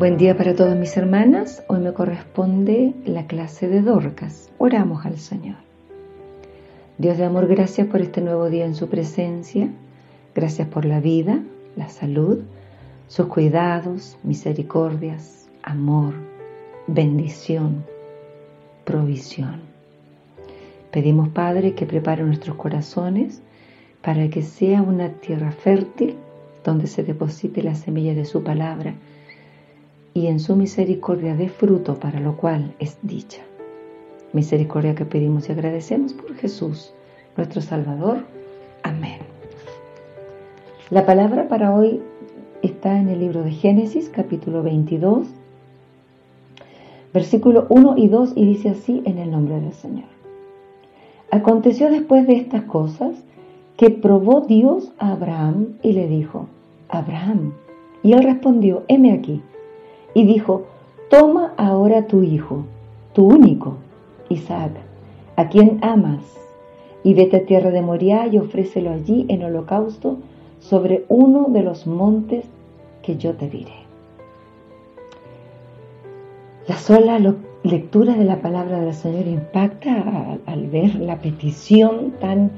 Buen día para todas mis hermanas. Hoy me corresponde la clase de Dorcas. Oramos al Señor. Dios de amor, gracias por este nuevo día en su presencia. Gracias por la vida, la salud, sus cuidados, misericordias, amor, bendición, provisión. Pedimos, Padre, que prepare nuestros corazones para que sea una tierra fértil donde se deposite la semilla de su palabra y en su misericordia dé fruto para lo cual es dicha. Misericordia que pedimos y agradecemos por Jesús, nuestro Salvador. Amén. La palabra para hoy está en el libro de Génesis, capítulo 22, versículo 1 y 2, y dice así en el nombre del Señor. Aconteció después de estas cosas que probó Dios a Abraham y le dijo, Abraham, y él respondió, heme aquí y dijo, toma ahora tu hijo, tu único, Isaac, a quien amas, y vete a tierra de Moriah y ofrécelo allí en holocausto sobre uno de los montes que yo te diré. La sola lectura de la palabra del Señor impacta al ver la petición tan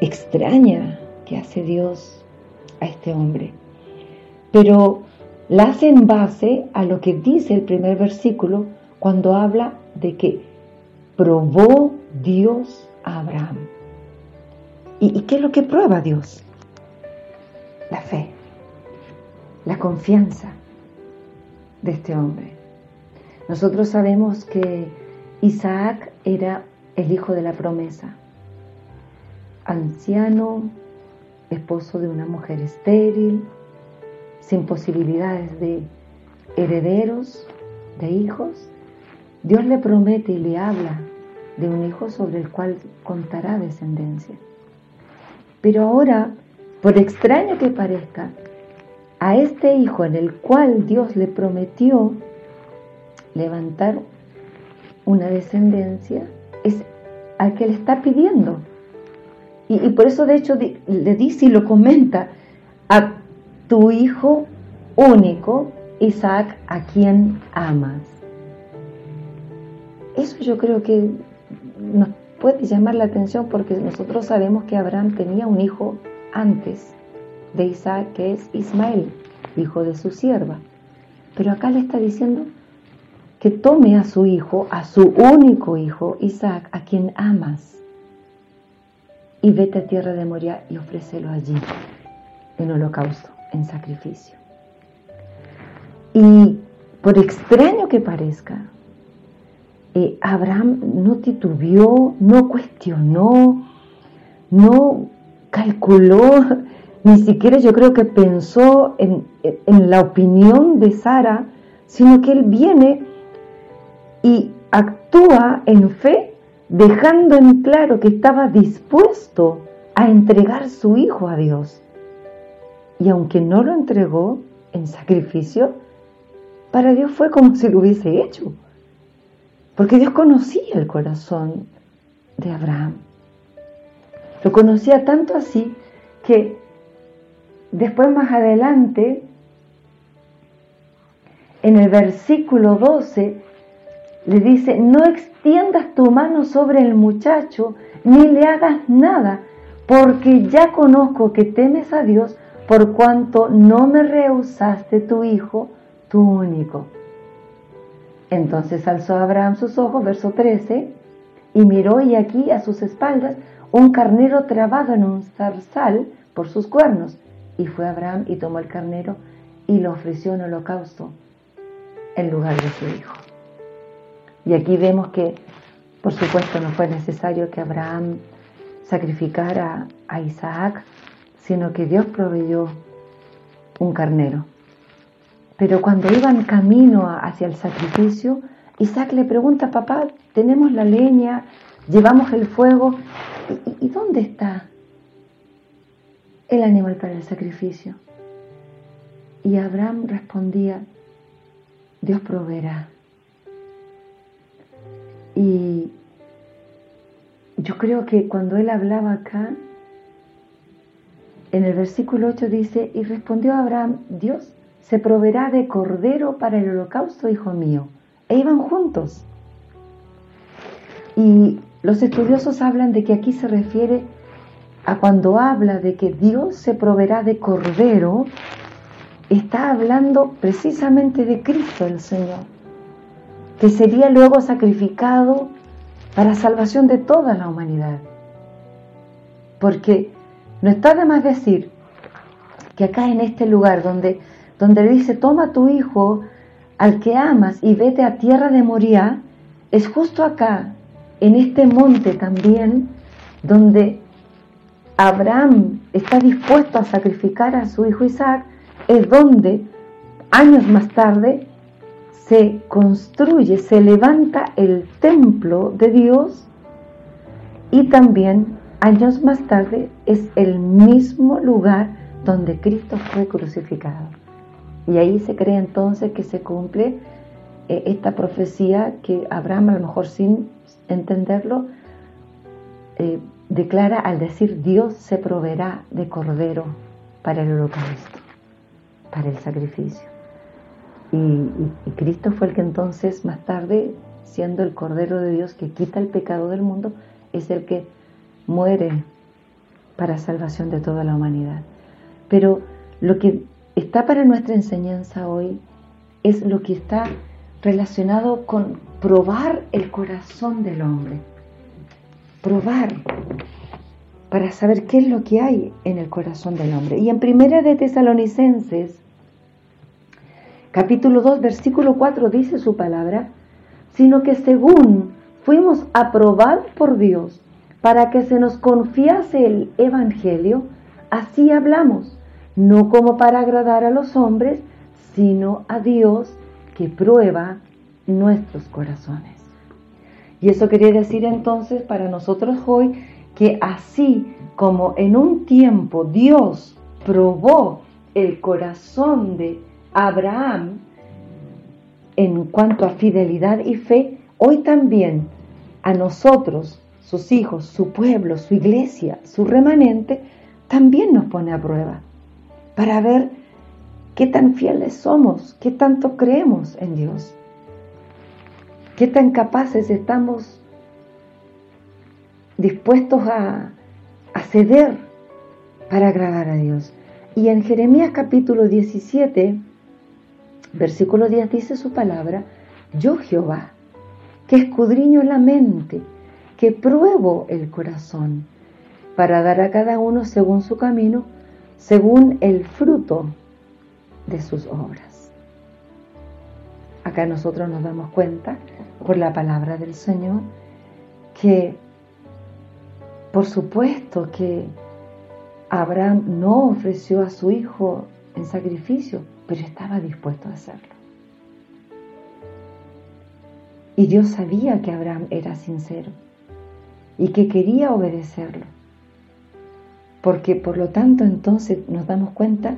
extraña que hace Dios a este hombre. Pero la hace en base a lo que dice el primer versículo cuando habla de que probó Dios a Abraham. ¿Y, qué es lo que prueba Dios? La fe, la confianza de este hombre. Nosotros sabemos que Isaac era el hijo de la promesa, anciano, esposo de una mujer estéril, sin posibilidades de herederos, de hijos, Dios le promete y le habla de un hijo sobre el cual contará descendencia. Pero ahora, por extraño que parezca, a este hijo en el cual Dios le prometió levantar una descendencia, es al que le está pidiendo. Y, por eso de hecho le dice y lo comenta, tu hijo único, Isaac, a quien amas. Eso yo creo que nos puede llamar la atención porque nosotros sabemos que Abraham tenía un hijo antes de Isaac, que es Ismael, hijo de su sierva. Pero acá le está diciendo que tome a su hijo, a su único hijo, Isaac, a quien amas, y vete a tierra de Moria y ofrécelo allí, en holocausto en sacrificio. Y por extraño que parezca, eh, Abraham no titubeó, no cuestionó, no calculó, ni siquiera yo creo que pensó en, en la opinión de Sara, sino que él viene y actúa en fe, dejando en claro que estaba dispuesto a entregar su hijo a Dios. Y aunque no lo entregó en sacrificio, para Dios fue como si lo hubiese hecho. Porque Dios conocía el corazón de Abraham. Lo conocía tanto así que después más adelante, en el versículo 12, le dice, no extiendas tu mano sobre el muchacho, ni le hagas nada, porque ya conozco que temes a Dios, por cuanto no me rehusaste tu hijo, tu único. Entonces alzó Abraham sus ojos, verso 13, y miró y aquí a sus espaldas un carnero trabado en un zarzal por sus cuernos. Y fue Abraham y tomó el carnero y lo ofreció en holocausto en lugar de su hijo. Y aquí vemos que, por supuesto, no fue necesario que Abraham sacrificara a Isaac sino que Dios proveyó un carnero. Pero cuando iban camino hacia el sacrificio, Isaac le pregunta, papá, tenemos la leña, llevamos el fuego, ¿y, dónde está el animal para el sacrificio? Y Abraham respondía, Dios proveerá. Y yo creo que cuando él hablaba acá, en el versículo 8 dice, y respondió Abraham, Dios se proveerá de cordero para el holocausto, hijo mío. E iban juntos. Y los estudiosos hablan de que aquí se refiere a cuando habla de que Dios se proveerá de cordero, está hablando precisamente de Cristo el Señor, que sería luego sacrificado para salvación de toda la humanidad. Porque no está de más decir que acá en este lugar donde, donde dice, toma tu hijo al que amas y vete a tierra de Moría, es justo acá, en este monte también, donde Abraham está dispuesto a sacrificar a su hijo Isaac, es donde años más tarde se construye, se levanta el templo de Dios y también años más tarde es el mismo lugar donde Cristo fue crucificado. Y ahí se cree entonces que se cumple eh, esta profecía que Abraham, a lo mejor sin entenderlo, eh, declara al decir Dios se proveerá de cordero para el holocausto, para el sacrificio. Y, Cristo fue el que entonces más tarde, siendo el cordero de Dios que quita el pecado del mundo, es el que muere para salvación de toda la humanidad. Pero lo que está para nuestra enseñanza hoy es lo que está relacionado con probar el corazón del hombre probar para saber qué es lo que hay en el corazón del hombre. Y en Primera de Tesalonicenses, capítulo 2, versículo 4 dice su palabra, sino que según fuimos aprobados por Dios para que se nos confiase el Evangelio, así hablamos, no como para agradar a los hombres, sino a Dios que prueba nuestros corazones. Y eso quería decir entonces para nosotros hoy que así como en un tiempo Dios probó el corazón de Abraham en cuanto a fidelidad y fe, hoy también a nosotros, sus hijos, su pueblo, su iglesia, su remanente, también nos pone a prueba para ver qué tan fieles somos, qué tanto creemos en Dios. ¿Qué tan capaces estamos dispuestos a, ceder para agradar a Dios? Y en Jeremías capítulo 17, versículo 10 dice su palabra, yo Jehová, que escudriño la mente, que pruebo el corazón, para dar a cada uno según su camino, según el fruto de sus obras. Acá nosotros nos damos cuenta por la palabra del Señor, que por supuesto que Abraham no ofreció a su hijo en sacrificio, pero estaba dispuesto a hacerlo. Y Dios sabía que Abraham era sincero y que quería obedecerlo. Porque por lo tanto entonces nos damos cuenta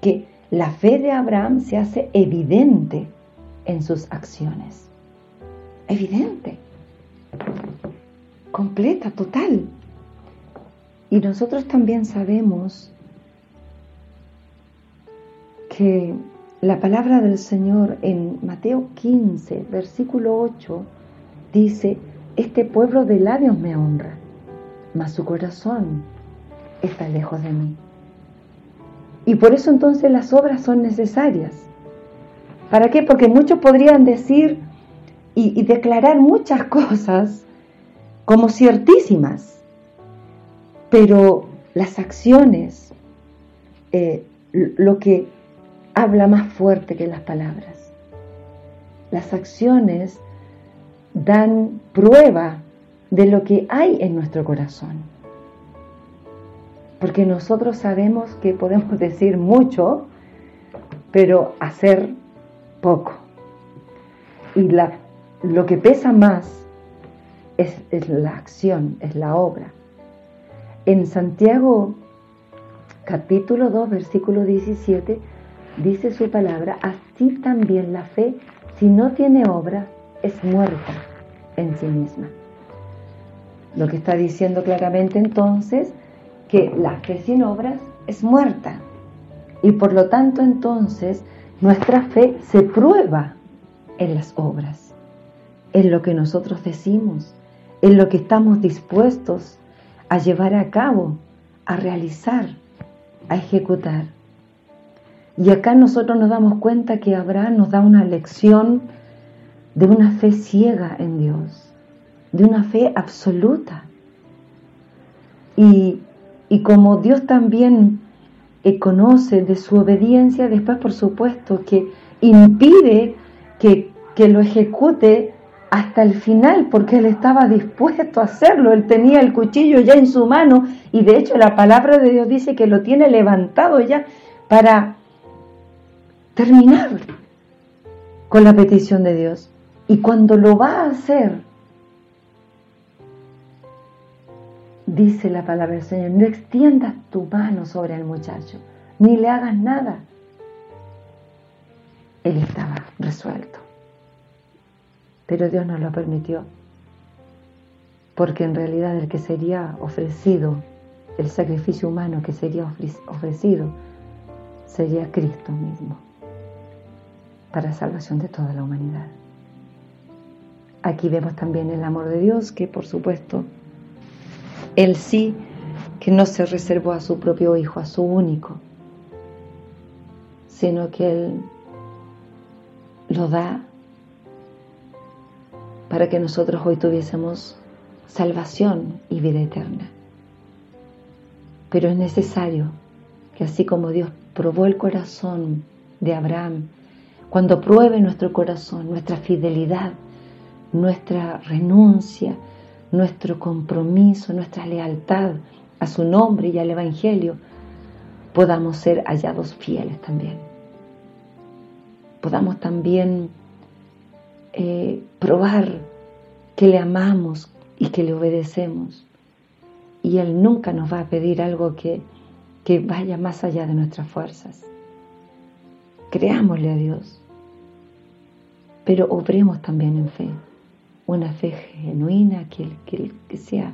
que la fe de Abraham se hace evidente en sus acciones evidente, completa, total. Y nosotros también sabemos que la palabra del Señor en Mateo 15, versículo 8, dice, este pueblo de labios me honra, mas su corazón está lejos de mí. Y por eso entonces las obras son necesarias. ¿Para qué? Porque muchos podrían decir, y, declarar muchas cosas como ciertísimas, pero las acciones, eh, lo que habla más fuerte que las palabras. Las acciones dan prueba de lo que hay en nuestro corazón. Porque nosotros sabemos que podemos decir mucho, pero hacer poco. Y lo que pesa más es, la acción, es la obra. En Santiago capítulo 2, versículo 17, dice su palabra, así también la fe, si no tiene obra, es muerta en sí misma. Lo que está diciendo claramente entonces que la fe sin obras es muerta. Y por lo tanto entonces Nuestra fe se prueba en las obras, en lo que nosotros decimos, en lo que estamos dispuestos a llevar a cabo, a realizar, a ejecutar. Y acá nosotros nos damos cuenta que Abraham nos da una lección de una fe ciega en Dios, de una fe absoluta. Y, y como Dios también conoce de su obediencia, después por supuesto que impide que, que lo ejecute hasta el final, porque él estaba dispuesto a hacerlo, él tenía el cuchillo ya en su mano y de hecho la palabra de Dios dice que lo tiene levantado ya para terminar con la petición de Dios. Y cuando lo va a hacer, dice la palabra del Señor, no extiendas tu mano sobre el muchacho, ni le hagas nada. Él estaba resuelto. Pero Dios no lo permitió, porque en realidad el que sería ofrecido, el sacrificio humano que sería ofrecido, sería Cristo mismo, para salvación de toda la humanidad. Aquí vemos también el amor de Dios, que por supuesto él sí que no se reservó a su propio Hijo, a su único, sino que Él lo da para que nosotros hoy tuviésemos salvación y vida eterna. Pero es necesario que así como Dios probó el corazón de Abraham, cuando pruebe nuestro corazón, nuestra fidelidad, nuestra renuncia, nuestro compromiso, nuestra lealtad a su nombre y al Evangelio, podamos ser hallados fieles también. Podamos también eh, probar que le amamos y que le obedecemos. Y Él nunca nos va a pedir algo que, que vaya más allá de nuestras fuerzas. Creámosle a Dios, pero obremos también en fe una fe genuina que, sea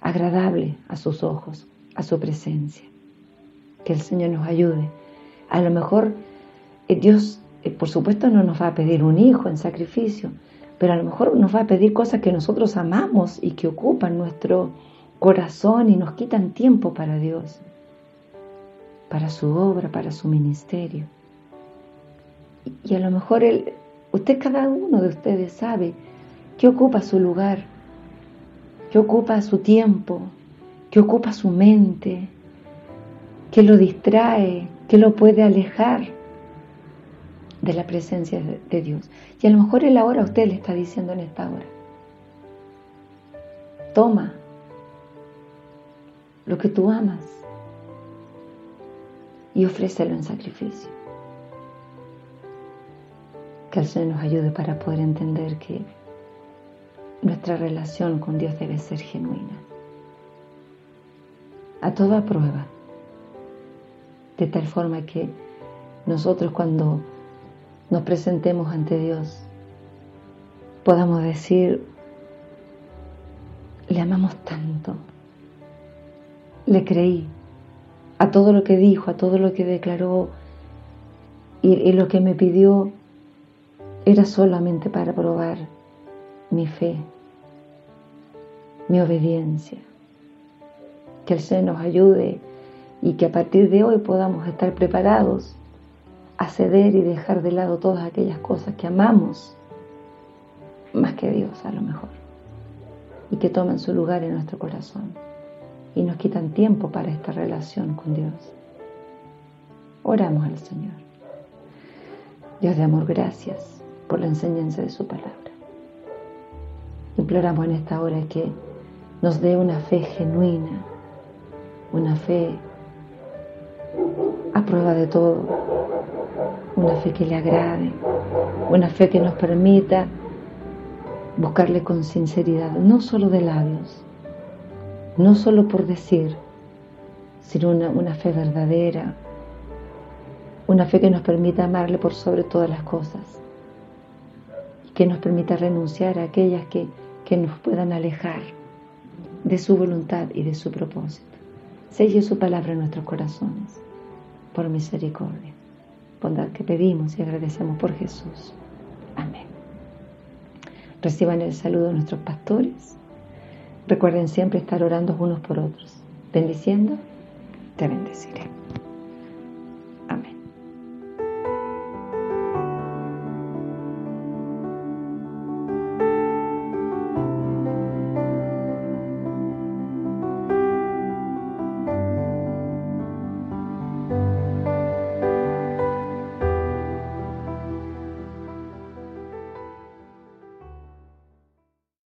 agradable a sus ojos, a su presencia. Que el Señor nos ayude. A lo mejor eh, Dios, eh, por supuesto, no nos va a pedir un hijo en sacrificio, pero a lo mejor nos va a pedir cosas que nosotros amamos y que ocupan nuestro corazón y nos quitan tiempo para Dios, para su obra, para su ministerio. Y, y a lo mejor él, usted, cada uno de ustedes sabe ¿Qué ocupa su lugar? ¿Qué ocupa su tiempo? ¿Qué ocupa su mente? ¿Qué lo distrae? ¿Qué lo puede alejar de la presencia de Dios? Y a lo mejor Él ahora usted le está diciendo en esta hora, toma lo que tú amas y ofrécelo en sacrificio. Que el Señor nos ayude para poder entender que nuestra relación con Dios debe ser genuina. A toda prueba. De tal forma que nosotros cuando nos presentemos ante Dios podamos decir, le amamos tanto, le creí a todo lo que dijo, a todo lo que declaró y, lo que me pidió era solamente para probar mi fe, mi obediencia. Que el Señor nos ayude y que a partir de hoy podamos estar preparados a ceder y dejar de lado todas aquellas cosas que amamos más que Dios a lo mejor y que tomen su lugar en nuestro corazón y nos quitan tiempo para esta relación con Dios. Oramos al Señor. Dios de amor, gracias por la enseñanza de su palabra. Imploramos en esta hora que nos dé una fe genuina, una fe a prueba de todo, una fe que le agrade, una fe que nos permita buscarle con sinceridad, no solo de labios, no solo por decir, sino una, una fe verdadera, una fe que nos permita amarle por sobre todas las cosas y que nos permita renunciar a aquellas que, que nos puedan alejar de su voluntad y de su propósito. Selle su palabra en nuestros corazones, por misericordia, bondad que pedimos y agradecemos por Jesús. Amén. Reciban el saludo de nuestros pastores. Recuerden siempre estar orando unos por otros. Bendiciendo, te bendeciré.